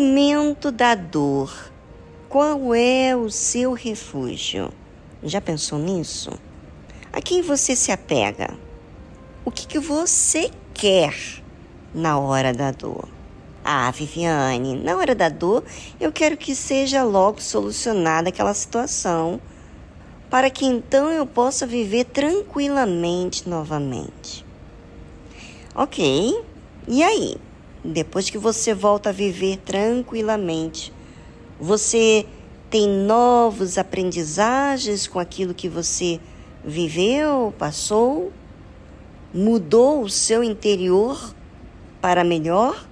Momento da dor, qual é o seu refúgio? Já pensou nisso? A quem você se apega? O que, que você quer na hora da dor? Ah, Viviane, na hora da dor, eu quero que seja logo solucionada aquela situação, para que então eu possa viver tranquilamente novamente. Ok, e aí? Depois que você volta a viver tranquilamente, você tem novos aprendizagens com aquilo que você viveu, passou? Mudou o seu interior para melhor?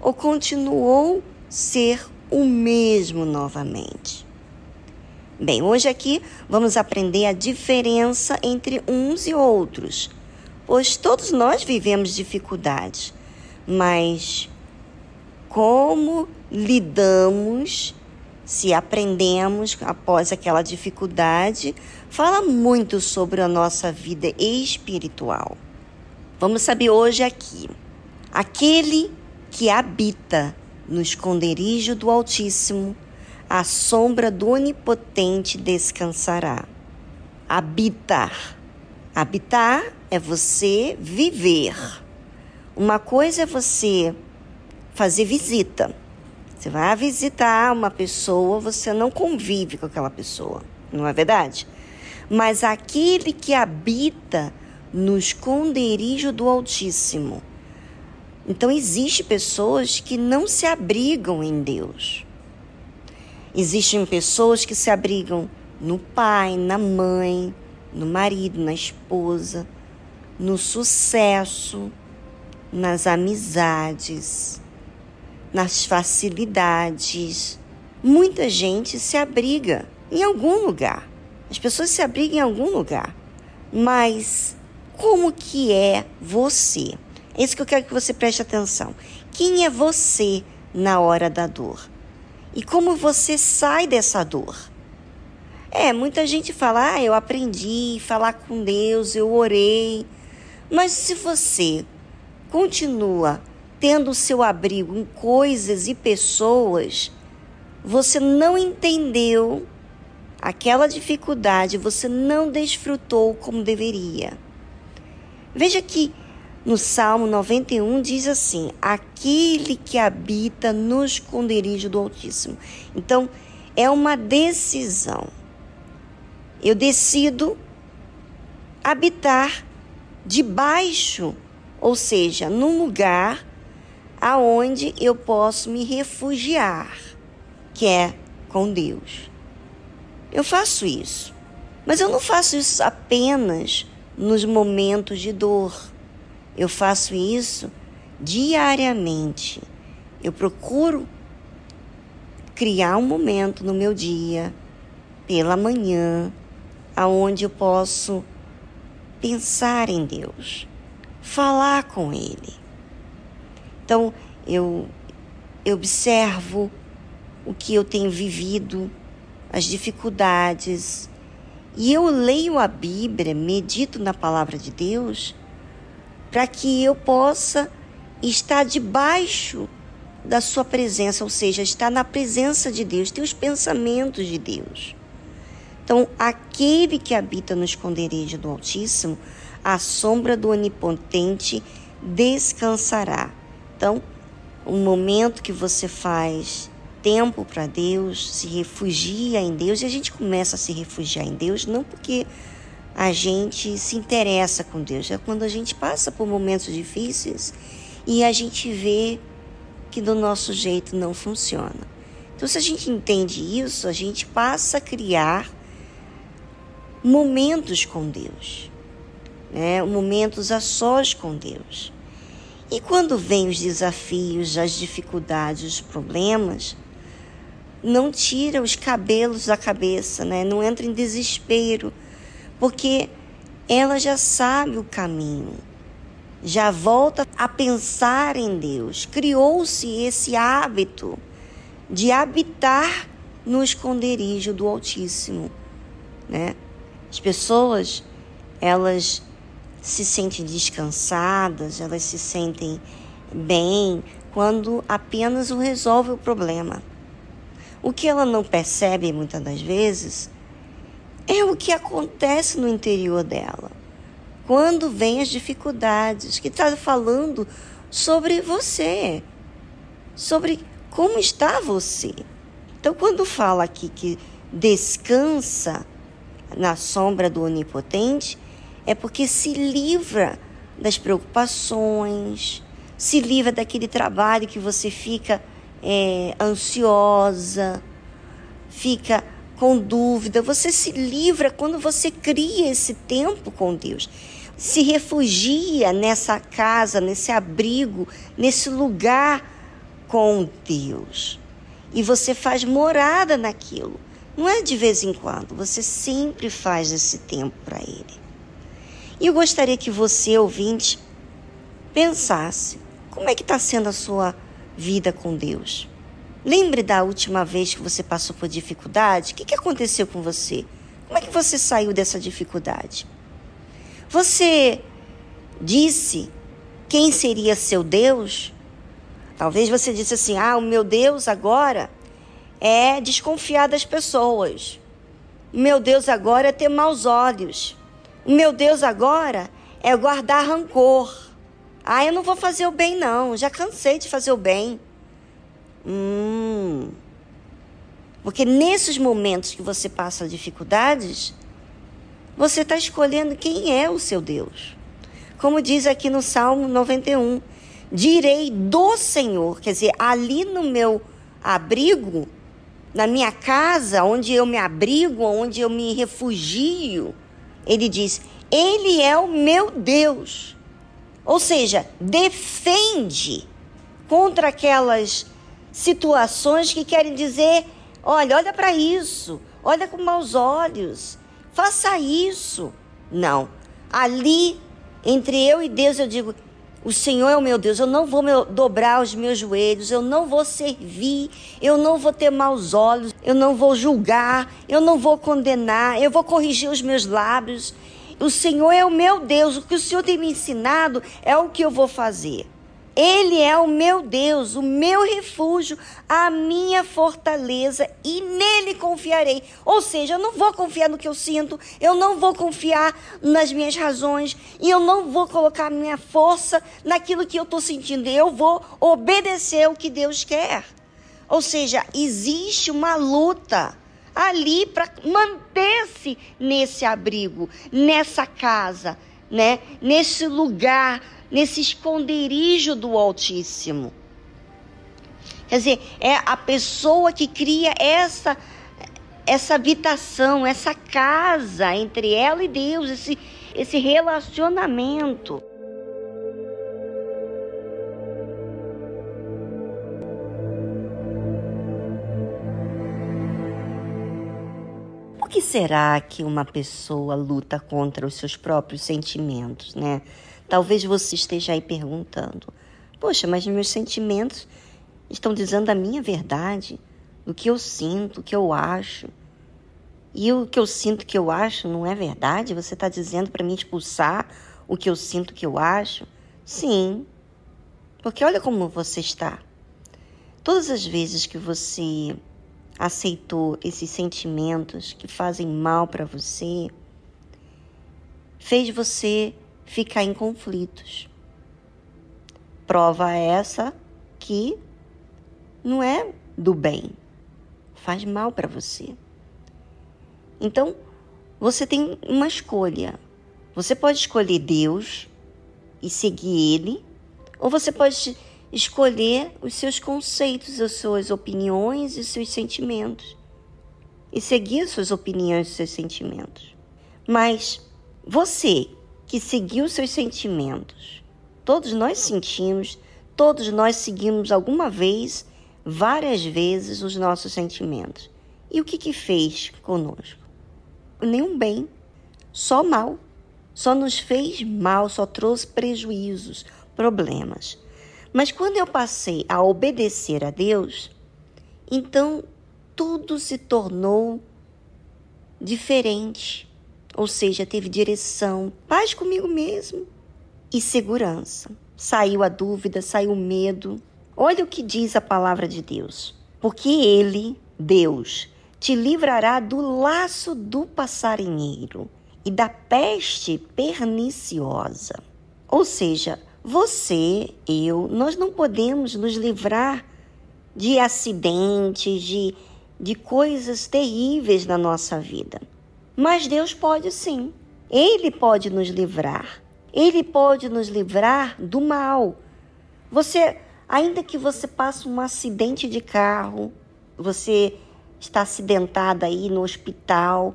ou continuou ser o mesmo novamente? Bem, hoje aqui vamos aprender a diferença entre uns e outros, pois todos nós vivemos dificuldades, mas como lidamos, se aprendemos após aquela dificuldade, fala muito sobre a nossa vida espiritual. Vamos saber hoje aqui. Aquele que habita no esconderijo do Altíssimo, à sombra do Onipotente descansará. Habitar. Habitar é você viver. Uma coisa é você fazer visita. Você vai visitar uma pessoa, você não convive com aquela pessoa, não é verdade? Mas aquele que habita no esconderijo do Altíssimo, então existem pessoas que não se abrigam em Deus. Existem pessoas que se abrigam no pai, na mãe, no marido, na esposa, no sucesso, nas amizades, nas facilidades. Muita gente se abriga em algum lugar. As pessoas se abrigam em algum lugar. Mas como que é você? É isso que eu quero que você preste atenção. Quem é você na hora da dor? E como você sai dessa dor? É, muita gente fala, ah, eu aprendi a falar com Deus, eu orei. Mas se você continua tendo seu abrigo em coisas e pessoas, você não entendeu aquela dificuldade, você não desfrutou como deveria. Veja que no Salmo 91 diz assim: aquele que habita no esconderijo do Altíssimo. Então, é uma decisão. Eu decido habitar debaixo, ou seja, num lugar aonde eu posso me refugiar, que é com Deus. Eu faço isso. Mas eu não faço isso apenas nos momentos de dor. Eu faço isso diariamente. Eu procuro criar um momento no meu dia, pela manhã, aonde eu posso pensar em Deus, falar com Ele. Então, eu, eu observo o que eu tenho vivido, as dificuldades, e eu leio a Bíblia, medito na palavra de Deus para que eu possa estar debaixo da sua presença, ou seja, estar na presença de Deus, ter os pensamentos de Deus. Então, aquele que habita no esconderijo do Altíssimo, a sombra do Onipotente descansará. Então, um momento que você faz tempo para Deus, se refugia em Deus, e a gente começa a se refugiar em Deus não porque a gente se interessa com Deus. É quando a gente passa por momentos difíceis e a gente vê que do nosso jeito não funciona. Então, se a gente entende isso, a gente passa a criar momentos com Deus, né? momentos a sós com Deus. E quando vêm os desafios, as dificuldades, os problemas, não tira os cabelos da cabeça, né? não entra em desespero porque ela já sabe o caminho, já volta a pensar em Deus. Criou-se esse hábito de habitar no esconderijo do Altíssimo, né? As pessoas, elas se sentem descansadas, elas se sentem bem quando apenas o resolve o problema. O que ela não percebe muitas das vezes é o que acontece no interior dela. Quando vem as dificuldades, que está falando sobre você, sobre como está você. Então, quando fala aqui que descansa na sombra do Onipotente, é porque se livra das preocupações, se livra daquele trabalho que você fica é, ansiosa, fica com dúvida. Você se livra quando você cria esse tempo com Deus. Se refugia nessa casa, nesse abrigo, nesse lugar com Deus. E você faz morada naquilo. Não é de vez em quando, você sempre faz esse tempo para Ele. E eu gostaria que você, ouvinte, pensasse como é que está sendo a sua vida com Deus. Lembre da última vez que você passou por dificuldade. O que, que aconteceu com você? Como é que você saiu dessa dificuldade? Você disse quem seria seu Deus? Talvez você disse assim: ah, o meu Deus agora é desconfiar das pessoas. O meu Deus agora é ter maus olhos. O meu Deus agora é guardar rancor. Ah, eu não vou fazer o bem, não. Já cansei de fazer o bem. Hum. Porque nesses momentos que você passa dificuldades, você está escolhendo quem é o seu Deus. Como diz aqui no Salmo 91, direi do Senhor, quer dizer, ali no meu abrigo, na minha casa, onde eu me abrigo, onde eu me refugio, ele diz: Ele é o meu Deus. Ou seja, defende contra aquelas situações que querem dizer: olha, olha para isso, olha com maus olhos, faça isso. Não. Ali, entre eu e Deus, eu digo: o Senhor é o meu Deus, eu não vou dobrar os meus joelhos, eu não vou servir, eu não vou ter maus olhos, eu não vou julgar, eu não vou condenar, eu vou corrigir os meus lábios, o Senhor é o meu Deus, o que o Senhor tem me ensinado é o que eu vou fazer. Ele é o meu Deus, o meu refúgio, a minha fortaleza e nele confiarei. Ou seja, eu não vou confiar no que eu sinto, eu não vou confiar nas minhas razões e eu não vou colocar minha força naquilo que eu estou sentindo. Eu vou obedecer o que Deus quer. Ou seja, existe uma luta ali para manter-se nesse abrigo, nessa casa, né? Nesse lugar, nesse esconderijo do Altíssimo. Quer dizer, é a pessoa que cria essa essa habitação, essa casa entre ela e Deus, esse esse relacionamento. Por que será que uma pessoa luta contra os seus próprios sentimentos, né? Talvez você esteja aí perguntando: Poxa, mas meus sentimentos estão dizendo a minha verdade, o que eu sinto, o que eu acho. E o que eu sinto, o que eu acho, não é verdade? Você está dizendo para mim expulsar o que eu sinto, o que eu acho? Sim, porque olha como você está. Todas as vezes que você aceitou esses sentimentos que fazem mal para você, fez você ficar em conflitos. Prova essa que não é do bem, faz mal para você. Então, você tem uma escolha. Você pode escolher Deus e seguir Ele, ou você pode escolher os seus conceitos, as suas opiniões e os seus sentimentos. E seguir suas opiniões e seus sentimentos. Mas você que seguiu seus sentimentos, todos nós sentimos, todos nós seguimos alguma vez, várias vezes, os nossos sentimentos. E o que, que fez conosco? Nenhum bem, só mal. Só nos fez mal, só trouxe prejuízos, problemas. Mas quando eu passei a obedecer a Deus, então tudo se tornou diferente. Ou seja, teve direção, paz comigo mesmo e segurança. saiu a dúvida, saiu o medo. Olha o que diz a palavra de Deus. Porque Ele, Deus, te livrará do laço do passarinheiro e da peste perniciosa. Ou seja, você, eu, nós não podemos nos livrar de acidentes, de, de coisas terríveis na nossa vida. Mas Deus pode sim. Ele pode nos livrar. Ele pode nos livrar do mal. Você, ainda que você passe um acidente de carro, você está acidentada aí no hospital,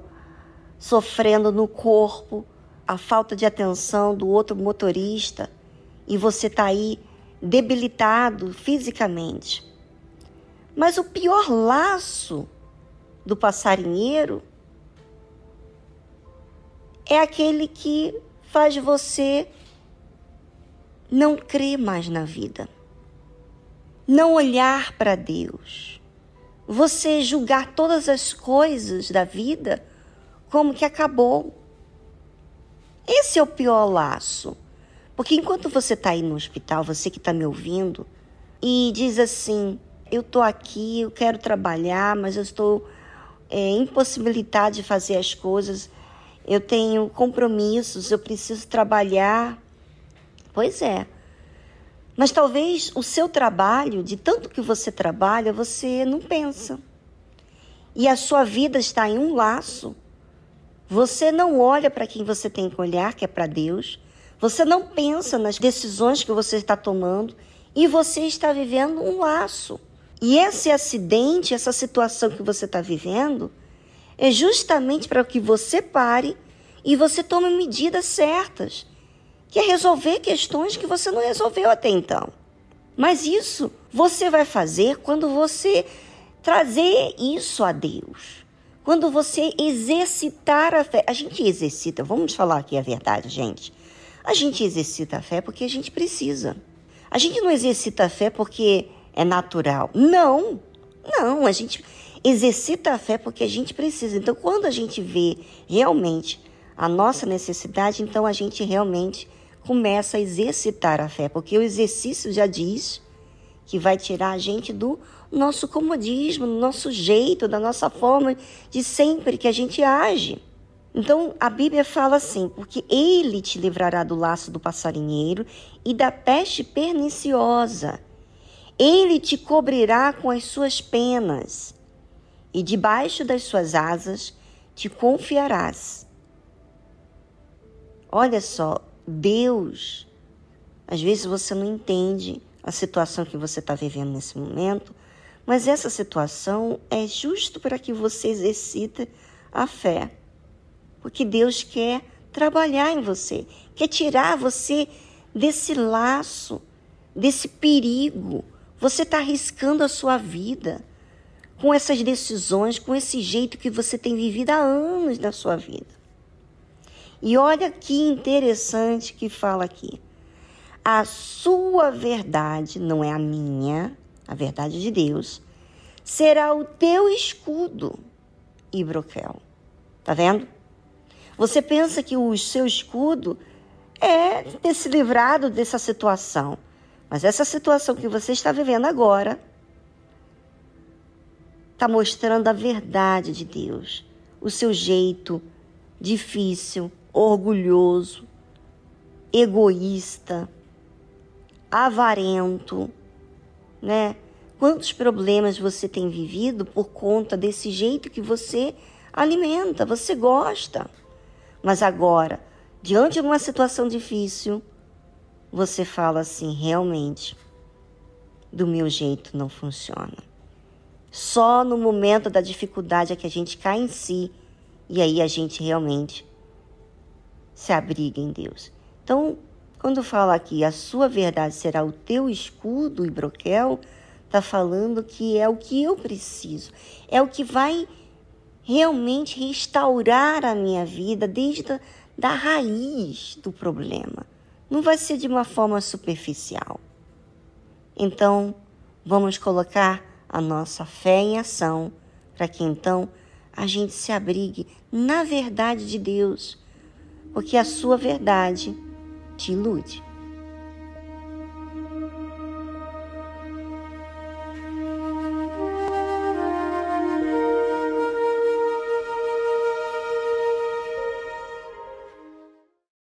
sofrendo no corpo a falta de atenção do outro motorista e você está aí debilitado fisicamente. Mas o pior laço do passarinheiro é aquele que faz você não crer mais na vida, não olhar para Deus, você julgar todas as coisas da vida como que acabou. Esse é o pior laço. Porque enquanto você está aí no hospital, você que está me ouvindo, e diz assim: eu estou aqui, eu quero trabalhar, mas eu estou é, impossibilitado de fazer as coisas eu tenho compromissos, eu preciso trabalhar. Pois é. Mas talvez o seu trabalho, de tanto que você trabalha, você não pensa. E a sua vida está em um laço. Você não olha para quem você tem que olhar, que é para Deus. Você não pensa nas decisões que você está tomando e você está vivendo um laço. E esse acidente, essa situação que você está vivendo, é justamente para que você pare e você tome medidas certas, que é resolver questões que você não resolveu até então. Mas isso você vai fazer quando você trazer isso a Deus. Quando você exercitar a fé. A gente exercita, vamos falar aqui a verdade, gente. A gente exercita a fé porque a gente precisa. A gente não exercita a fé porque é natural. Não, não, a gente exercita a fé porque a gente precisa. Então, quando a gente vê realmente a nossa necessidade, então a gente realmente começa a exercitar a fé, porque o exercício já diz que vai tirar a gente do nosso comodismo, do nosso jeito, da nossa forma de sempre que a gente age. Então a Bíblia fala assim: porque ele te livrará do laço do passarinheiro e da peste perniciosa. Ele te cobrirá com as suas penas e debaixo das suas asas te confiarás. Olha só, Deus, às vezes você não entende a situação que você está vivendo nesse momento, mas essa situação é justo para que você exercite a fé. Porque Deus quer trabalhar em você, quer tirar você desse laço, desse perigo. Você está arriscando a sua vida com essas decisões, com esse jeito que você tem vivido há anos na sua vida. E olha que interessante que fala aqui. A sua verdade, não é a minha, a verdade de Deus, será o teu escudo e broquel. Tá vendo? Você pensa que o seu escudo é ter se livrado dessa situação. Mas essa situação que você está vivendo agora está mostrando a verdade de Deus, o seu jeito difícil, orgulhoso, egoísta, avarento, né? Quantos problemas você tem vivido por conta desse jeito que você alimenta, você gosta. Mas agora, diante de uma situação difícil, você fala assim: realmente, do meu jeito não funciona. Só no momento da dificuldade é que a gente cai em si e aí a gente realmente se abriga em Deus. Então, quando fala aqui, a sua verdade será o teu escudo e broquel, está falando que é o que eu preciso, é o que vai realmente restaurar a minha vida desde a da raiz do problema. Não vai ser de uma forma superficial. Então, vamos colocar a nossa fé em ação, para que então a gente se abrigue na verdade de Deus, porque a sua verdade te ilude.